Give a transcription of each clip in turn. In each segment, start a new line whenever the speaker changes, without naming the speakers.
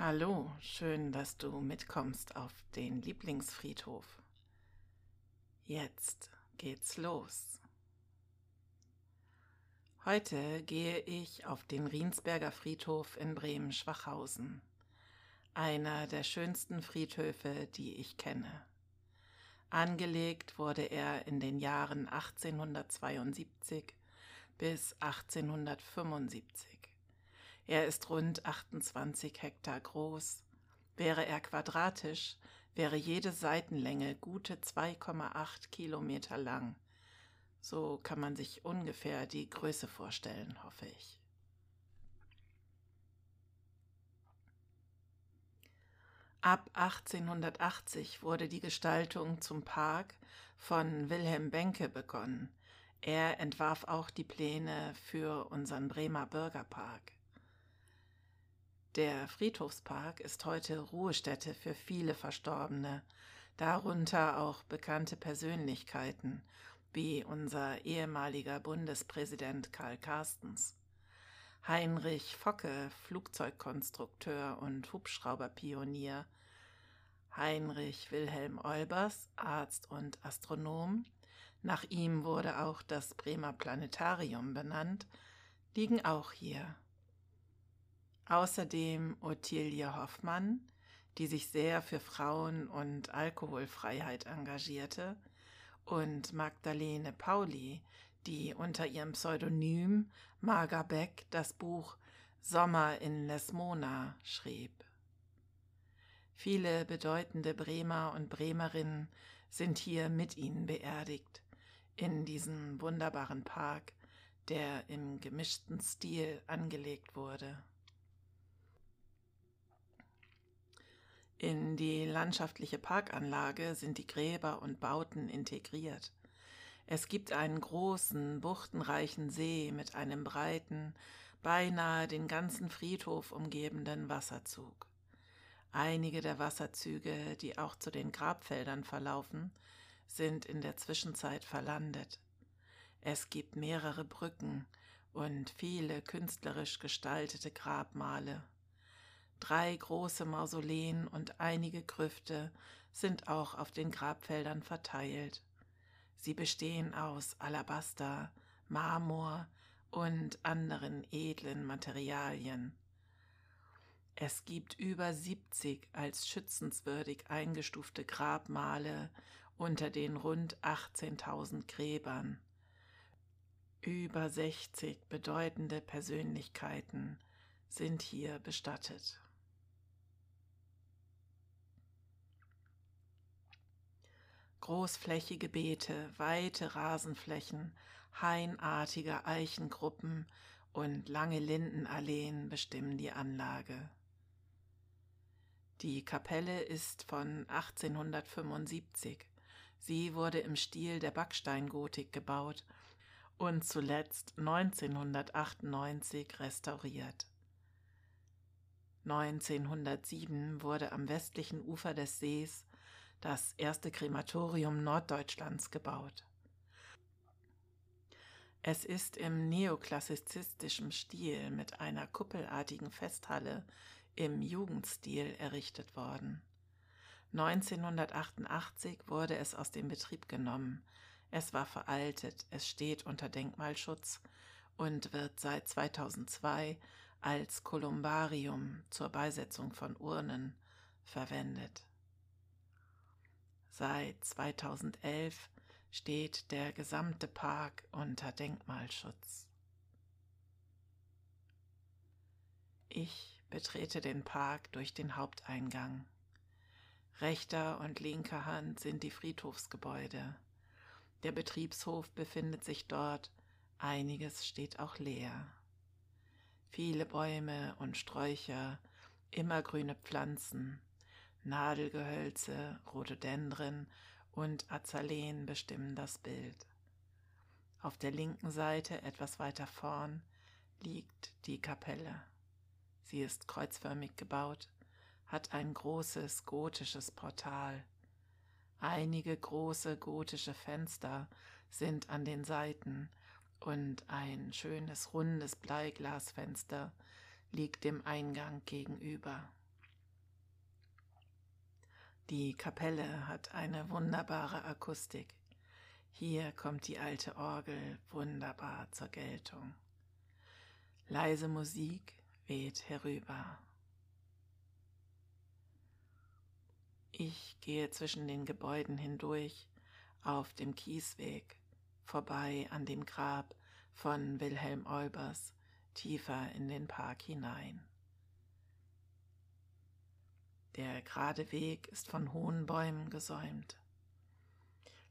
Hallo, schön, dass du mitkommst auf den Lieblingsfriedhof. Jetzt geht's los. Heute gehe ich auf den Riensberger Friedhof in Bremen-Schwachhausen, einer der schönsten Friedhöfe, die ich kenne. Angelegt wurde er in den Jahren 1872 bis 1875. Er ist rund 28 Hektar groß. Wäre er quadratisch, wäre jede Seitenlänge gute 2,8 Kilometer lang. So kann man sich ungefähr die Größe vorstellen, hoffe ich. Ab 1880 wurde die Gestaltung zum Park von Wilhelm Benke begonnen. Er entwarf auch die Pläne für unseren Bremer Bürgerpark. Der Friedhofspark ist heute Ruhestätte für viele Verstorbene, darunter auch bekannte Persönlichkeiten wie unser ehemaliger Bundespräsident Karl Carstens, Heinrich Focke, Flugzeugkonstrukteur und Hubschrauberpionier, Heinrich Wilhelm Olbers, Arzt und Astronom, nach ihm wurde auch das Bremer Planetarium benannt, liegen auch hier. Außerdem Ottilie Hoffmann, die sich sehr für Frauen- und Alkoholfreiheit engagierte, und Magdalene Pauli, die unter ihrem Pseudonym Marga Beck das Buch Sommer in Lesmona schrieb. Viele bedeutende Bremer und Bremerinnen sind hier mit ihnen beerdigt, in diesem wunderbaren Park, der im gemischten Stil angelegt wurde. In die landschaftliche Parkanlage sind die Gräber und Bauten integriert. Es gibt einen großen, buchtenreichen See mit einem breiten, beinahe den ganzen Friedhof umgebenden Wasserzug. Einige der Wasserzüge, die auch zu den Grabfeldern verlaufen, sind in der Zwischenzeit verlandet. Es gibt mehrere Brücken und viele künstlerisch gestaltete Grabmale. Drei große Mausoleen und einige Grüfte sind auch auf den Grabfeldern verteilt. Sie bestehen aus Alabaster, Marmor und anderen edlen Materialien. Es gibt über 70 als schützenswürdig eingestufte Grabmale unter den rund 18.000 Gräbern. Über 60 bedeutende Persönlichkeiten sind hier bestattet. Großflächige Beete, weite Rasenflächen, hainartige Eichengruppen und lange Lindenalleen bestimmen die Anlage. Die Kapelle ist von 1875. Sie wurde im Stil der Backsteingotik gebaut und zuletzt 1998 restauriert. 1907 wurde am westlichen Ufer des Sees das erste Krematorium Norddeutschlands gebaut. Es ist im neoklassizistischen Stil mit einer kuppelartigen Festhalle im Jugendstil errichtet worden. 1988 wurde es aus dem Betrieb genommen. Es war veraltet, es steht unter Denkmalschutz und wird seit 2002 als Kolumbarium zur Beisetzung von Urnen verwendet. Seit 2011 steht der gesamte Park unter Denkmalschutz. Ich betrete den Park durch den Haupteingang. Rechter und linker Hand sind die Friedhofsgebäude. Der Betriebshof befindet sich dort, einiges steht auch leer. Viele Bäume und Sträucher, immergrüne Pflanzen, Nadelgehölze, Rhododendren und Azaleen bestimmen das Bild. Auf der linken Seite, etwas weiter vorn, liegt die Kapelle. Sie ist kreuzförmig gebaut, hat ein großes gotisches Portal. Einige große gotische Fenster sind an den Seiten und ein schönes rundes Bleiglasfenster liegt dem Eingang gegenüber. Die Kapelle hat eine wunderbare Akustik. Hier kommt die alte Orgel wunderbar zur Geltung. Leise Musik weht herüber. Ich gehe zwischen den Gebäuden hindurch auf dem Kiesweg, vorbei an dem Grab von Wilhelm Olbers, tiefer in den Park hinein. Der gerade Weg ist von hohen Bäumen gesäumt.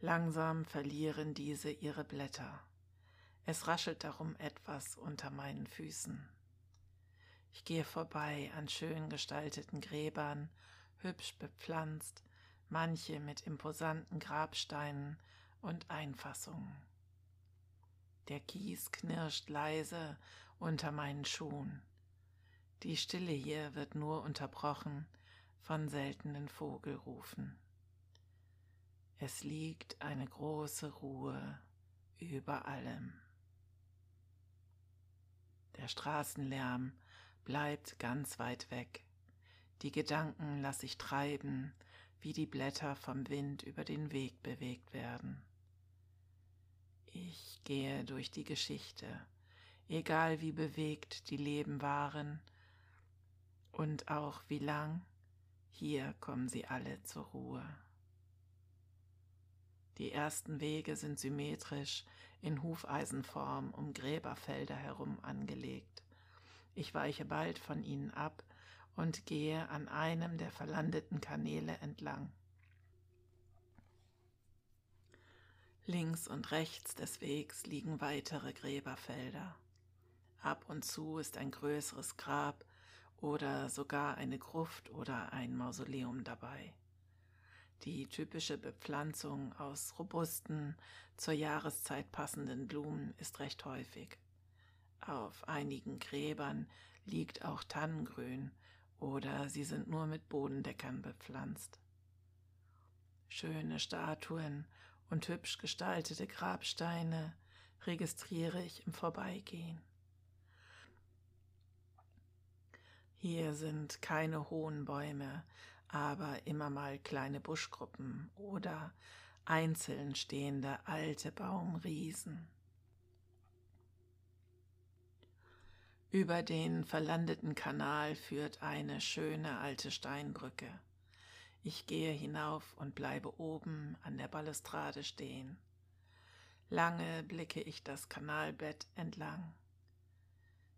Langsam verlieren diese ihre Blätter. Es raschelt darum etwas unter meinen Füßen. Ich gehe vorbei an schön gestalteten Gräbern, hübsch bepflanzt, manche mit imposanten Grabsteinen und Einfassungen. Der Kies knirscht leise unter meinen Schuhen. Die Stille hier wird nur unterbrochen von seltenen Vogelrufen. Es liegt eine große Ruhe über allem. Der Straßenlärm bleibt ganz weit weg. Die Gedanken lasse ich treiben, wie die Blätter vom Wind über den Weg bewegt werden. Ich gehe durch die Geschichte, egal wie bewegt die Leben waren und auch wie lang hier kommen sie alle zur Ruhe. Die ersten Wege sind symmetrisch in Hufeisenform um Gräberfelder herum angelegt. Ich weiche bald von ihnen ab und gehe an einem der verlandeten Kanäle entlang. Links und rechts des Wegs liegen weitere Gräberfelder. Ab und zu ist ein größeres Grab oder sogar eine Gruft oder ein Mausoleum dabei. Die typische Bepflanzung aus robusten, zur Jahreszeit passenden Blumen ist recht häufig. Auf einigen Gräbern liegt auch Tannengrün oder sie sind nur mit Bodendeckern bepflanzt. Schöne Statuen und hübsch gestaltete Grabsteine registriere ich im Vorbeigehen. Hier sind keine hohen Bäume, aber immer mal kleine Buschgruppen oder einzeln stehende alte Baumriesen. Über den verlandeten Kanal führt eine schöne alte Steinbrücke. Ich gehe hinauf und bleibe oben an der Balustrade stehen. Lange blicke ich das Kanalbett entlang.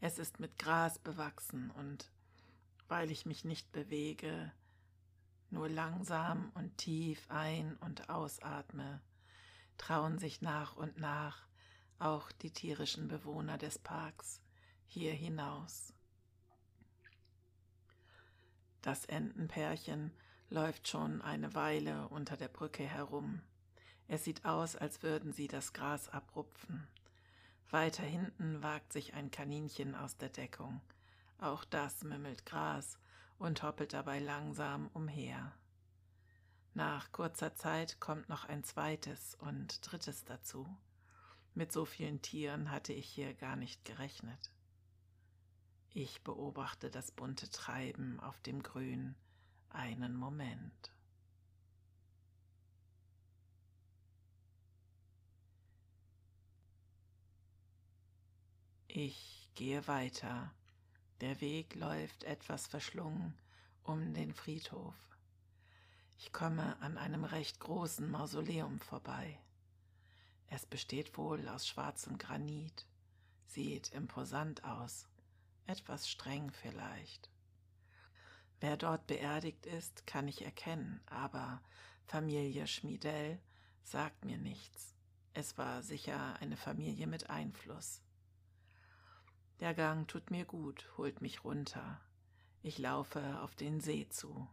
Es ist mit Gras bewachsen und weil ich mich nicht bewege, nur langsam und tief ein- und ausatme, trauen sich nach und nach auch die tierischen Bewohner des Parks hier hinaus. Das Entenpärchen läuft schon eine Weile unter der Brücke herum. Es sieht aus, als würden sie das Gras abrupfen. Weiter hinten wagt sich ein Kaninchen aus der Deckung. Auch das mümmelt Gras und hoppelt dabei langsam umher. Nach kurzer Zeit kommt noch ein zweites und drittes dazu. Mit so vielen Tieren hatte ich hier gar nicht gerechnet. Ich beobachte das bunte Treiben auf dem Grün einen Moment. Ich gehe weiter der Weg läuft etwas verschlungen um den Friedhof. Ich komme an einem recht großen Mausoleum vorbei. Es besteht wohl aus schwarzem Granit, sieht imposant aus, etwas streng vielleicht. Wer dort beerdigt ist, kann ich erkennen, aber Familie Schmiedell sagt mir nichts. Es war sicher eine Familie mit Einfluss. Der Gang tut mir gut, holt mich runter. Ich laufe auf den See zu.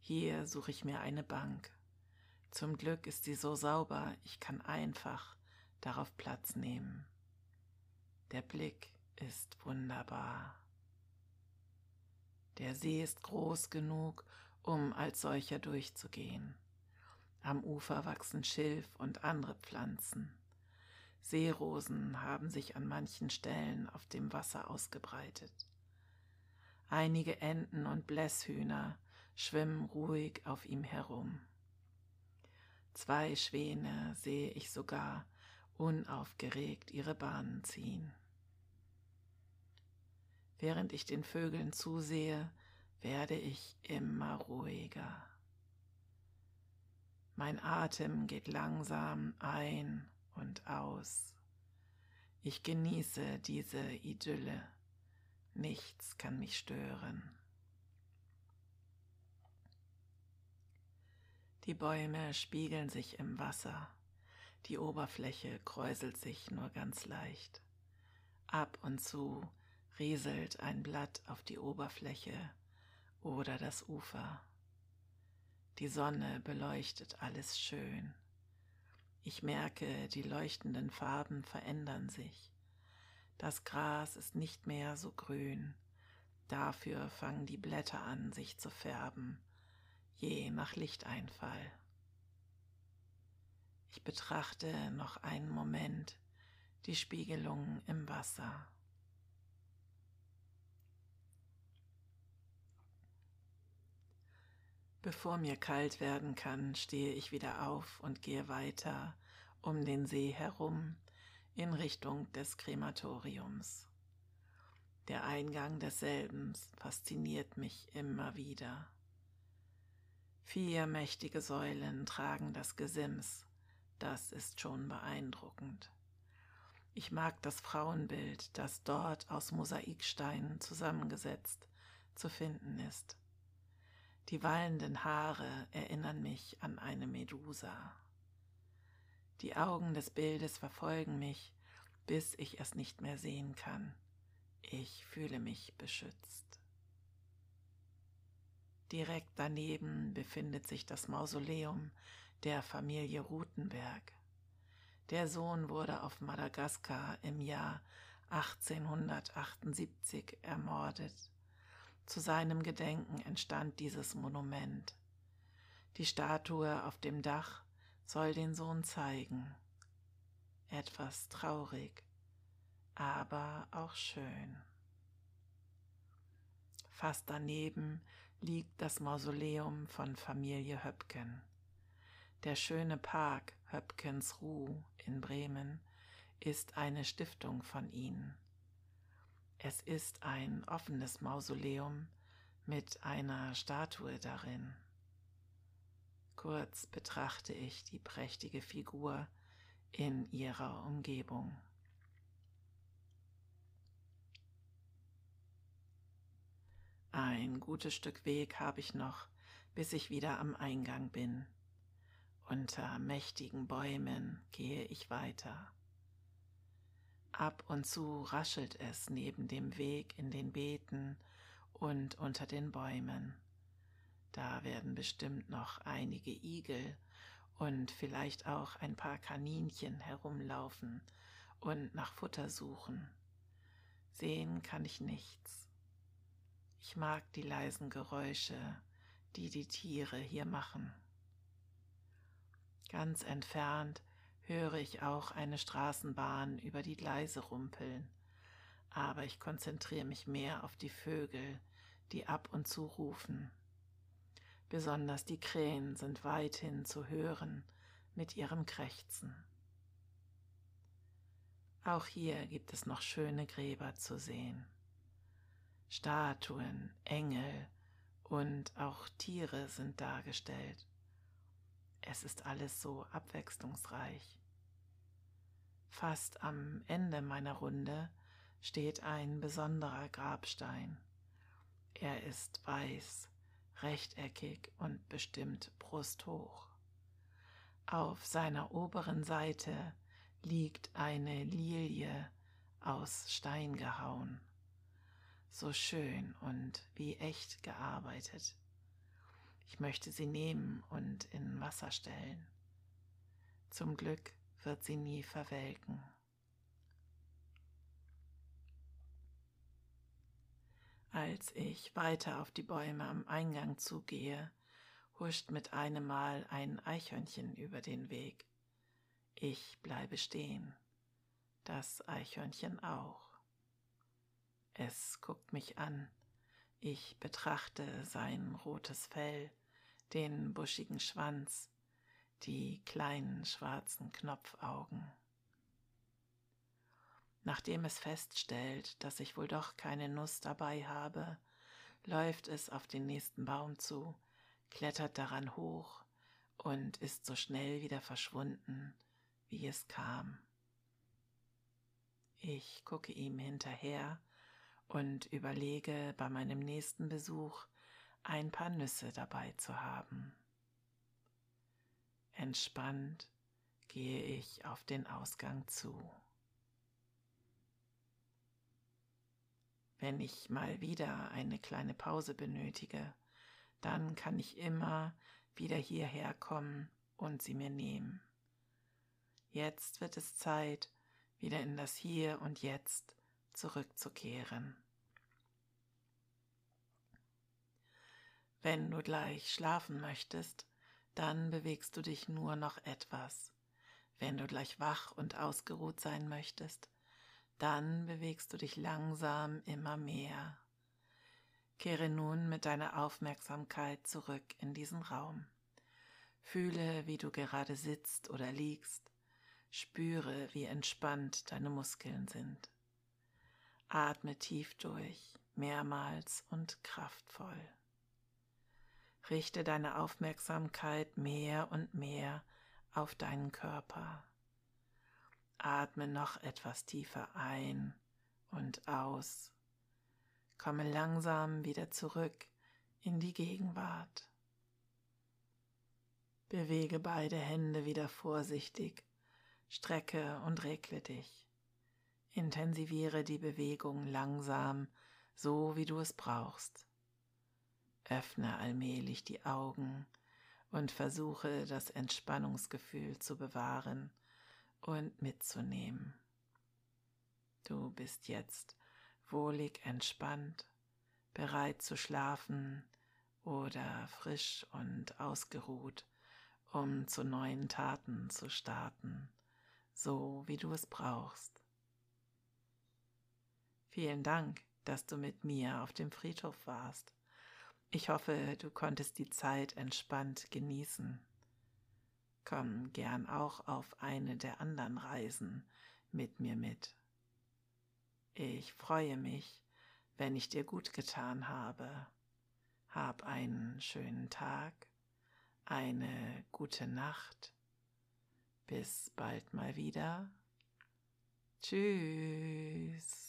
Hier suche ich mir eine Bank. Zum Glück ist sie so sauber, ich kann einfach darauf Platz nehmen. Der Blick ist wunderbar. Der See ist groß genug, um als solcher durchzugehen. Am Ufer wachsen Schilf und andere Pflanzen. Seerosen haben sich an manchen Stellen auf dem Wasser ausgebreitet. Einige Enten und Blässhühner schwimmen ruhig auf ihm herum. Zwei Schwäne sehe ich sogar unaufgeregt ihre Bahnen ziehen. Während ich den Vögeln zusehe, werde ich immer ruhiger. Mein Atem geht langsam ein und aus. Ich genieße diese Idylle. Nichts kann mich stören. Die Bäume spiegeln sich im Wasser. Die Oberfläche kräuselt sich nur ganz leicht. Ab und zu rieselt ein Blatt auf die Oberfläche oder das Ufer. Die Sonne beleuchtet alles schön. Ich merke, die leuchtenden Farben verändern sich. Das Gras ist nicht mehr so grün, dafür fangen die Blätter an, sich zu färben, je nach Lichteinfall. Ich betrachte noch einen Moment die Spiegelung im Wasser. Bevor mir kalt werden kann, stehe ich wieder auf und gehe weiter um den See herum in Richtung des Krematoriums. Der Eingang desselben fasziniert mich immer wieder. Vier mächtige Säulen tragen das Gesims, das ist schon beeindruckend. Ich mag das Frauenbild, das dort aus Mosaiksteinen zusammengesetzt zu finden ist. Die wallenden Haare erinnern mich an eine Medusa. Die Augen des Bildes verfolgen mich, bis ich es nicht mehr sehen kann. Ich fühle mich beschützt. Direkt daneben befindet sich das Mausoleum der Familie Rutenberg. Der Sohn wurde auf Madagaskar im Jahr 1878 ermordet. Zu seinem Gedenken entstand dieses Monument. Die Statue auf dem Dach soll den Sohn zeigen. Etwas traurig, aber auch schön. Fast daneben liegt das Mausoleum von Familie Höpken. Der schöne Park Höpkens Ruh in Bremen ist eine Stiftung von ihnen. Es ist ein offenes Mausoleum mit einer Statue darin. Kurz betrachte ich die prächtige Figur in ihrer Umgebung. Ein gutes Stück Weg habe ich noch, bis ich wieder am Eingang bin. Unter mächtigen Bäumen gehe ich weiter. Ab und zu raschelt es neben dem Weg in den Beeten und unter den Bäumen. Da werden bestimmt noch einige Igel und vielleicht auch ein paar Kaninchen herumlaufen und nach Futter suchen. Sehen kann ich nichts. Ich mag die leisen Geräusche, die die Tiere hier machen. Ganz entfernt höre ich auch eine Straßenbahn über die Gleise rumpeln, aber ich konzentriere mich mehr auf die Vögel, die ab und zu rufen. Besonders die Krähen sind weithin zu hören mit ihrem Krächzen. Auch hier gibt es noch schöne Gräber zu sehen. Statuen, Engel und auch Tiere sind dargestellt. Es ist alles so abwechslungsreich. Fast am Ende meiner Runde steht ein besonderer Grabstein. Er ist weiß, rechteckig und bestimmt brusthoch. Auf seiner oberen Seite liegt eine Lilie aus Stein gehauen, so schön und wie echt gearbeitet. Ich möchte sie nehmen und in Wasser stellen. Zum Glück wird sie nie verwelken. Als ich weiter auf die Bäume am Eingang zugehe, huscht mit einem Mal ein Eichhörnchen über den Weg. Ich bleibe stehen, das Eichhörnchen auch. Es guckt mich an, Ich betrachte sein rotes Fell, den buschigen Schwanz, die kleinen schwarzen Knopfaugen. Nachdem es feststellt, dass ich wohl doch keine Nuss dabei habe, läuft es auf den nächsten Baum zu, klettert daran hoch und ist so schnell wieder verschwunden, wie es kam. Ich gucke ihm hinterher und überlege bei meinem nächsten Besuch ein paar Nüsse dabei zu haben. Entspannt gehe ich auf den Ausgang zu. Wenn ich mal wieder eine kleine Pause benötige, dann kann ich immer wieder hierher kommen und sie mir nehmen. Jetzt wird es Zeit, wieder in das Hier und Jetzt zurückzukehren. Wenn du gleich schlafen möchtest, dann bewegst du dich nur noch etwas. Wenn du gleich wach und ausgeruht sein möchtest, dann bewegst du dich langsam immer mehr. Kehre nun mit deiner Aufmerksamkeit zurück in diesen Raum. Fühle, wie du gerade sitzt oder liegst. Spüre, wie entspannt deine Muskeln sind. Atme tief durch, mehrmals und kraftvoll. Richte deine Aufmerksamkeit mehr und mehr auf deinen Körper. Atme noch etwas tiefer ein und aus. Komme langsam wieder zurück in die Gegenwart. Bewege beide Hände wieder vorsichtig, strecke und regle dich. Intensiviere die Bewegung langsam, so wie du es brauchst. Öffne allmählich die Augen und versuche das Entspannungsgefühl zu bewahren und mitzunehmen. Du bist jetzt wohlig entspannt, bereit zu schlafen oder frisch und ausgeruht, um zu neuen Taten zu starten, so wie du es brauchst. Vielen Dank, dass du mit mir auf dem Friedhof warst. Ich hoffe, du konntest die Zeit entspannt genießen. Komm gern auch auf eine der anderen Reisen mit mir mit. Ich freue mich, wenn ich dir gut getan habe. Hab einen schönen Tag, eine gute Nacht. Bis bald mal wieder. Tschüss.